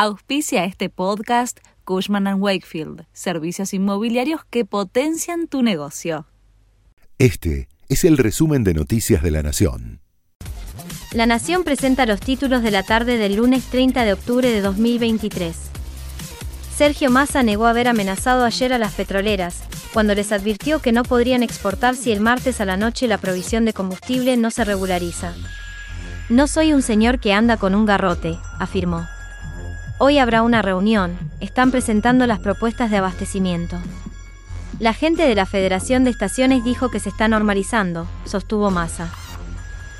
Auspicia este podcast Cushman ⁇ Wakefield, servicios inmobiliarios que potencian tu negocio. Este es el resumen de Noticias de la Nación. La Nación presenta los títulos de la tarde del lunes 30 de octubre de 2023. Sergio Massa negó haber amenazado ayer a las petroleras, cuando les advirtió que no podrían exportar si el martes a la noche la provisión de combustible no se regulariza. No soy un señor que anda con un garrote, afirmó. Hoy habrá una reunión, están presentando las propuestas de abastecimiento. La gente de la Federación de Estaciones dijo que se está normalizando, sostuvo Massa.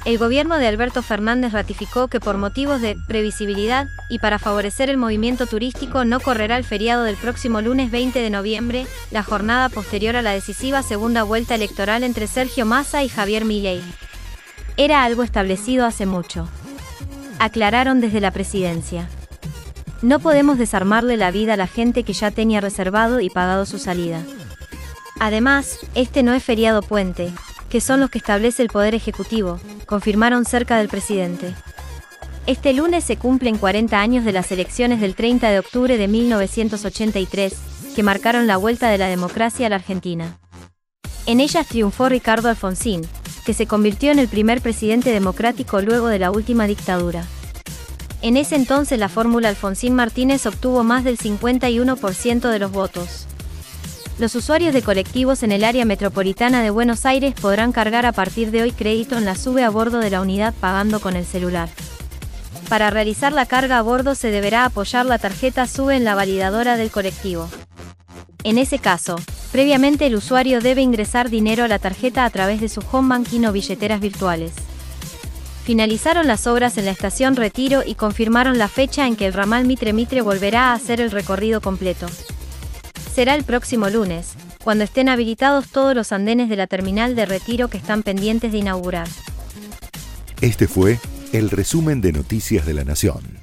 El gobierno de Alberto Fernández ratificó que por motivos de previsibilidad y para favorecer el movimiento turístico no correrá el feriado del próximo lunes 20 de noviembre, la jornada posterior a la decisiva segunda vuelta electoral entre Sergio Massa y Javier Milei. Era algo establecido hace mucho. Aclararon desde la presidencia. No podemos desarmarle la vida a la gente que ya tenía reservado y pagado su salida. Además, este no es feriado puente, que son los que establece el Poder Ejecutivo, confirmaron cerca del presidente. Este lunes se cumplen 40 años de las elecciones del 30 de octubre de 1983, que marcaron la vuelta de la democracia a la Argentina. En ellas triunfó Ricardo Alfonsín, que se convirtió en el primer presidente democrático luego de la última dictadura. En ese entonces la fórmula Alfonsín Martínez obtuvo más del 51% de los votos. Los usuarios de colectivos en el área metropolitana de Buenos Aires podrán cargar a partir de hoy crédito en la sube a bordo de la unidad pagando con el celular. Para realizar la carga a bordo se deberá apoyar la tarjeta SUBE en la validadora del colectivo. En ese caso, previamente el usuario debe ingresar dinero a la tarjeta a través de su home banking o billeteras virtuales. Finalizaron las obras en la estación Retiro y confirmaron la fecha en que el ramal Mitre Mitre volverá a hacer el recorrido completo. Será el próximo lunes, cuando estén habilitados todos los andenes de la terminal de Retiro que están pendientes de inaugurar. Este fue el resumen de Noticias de la Nación.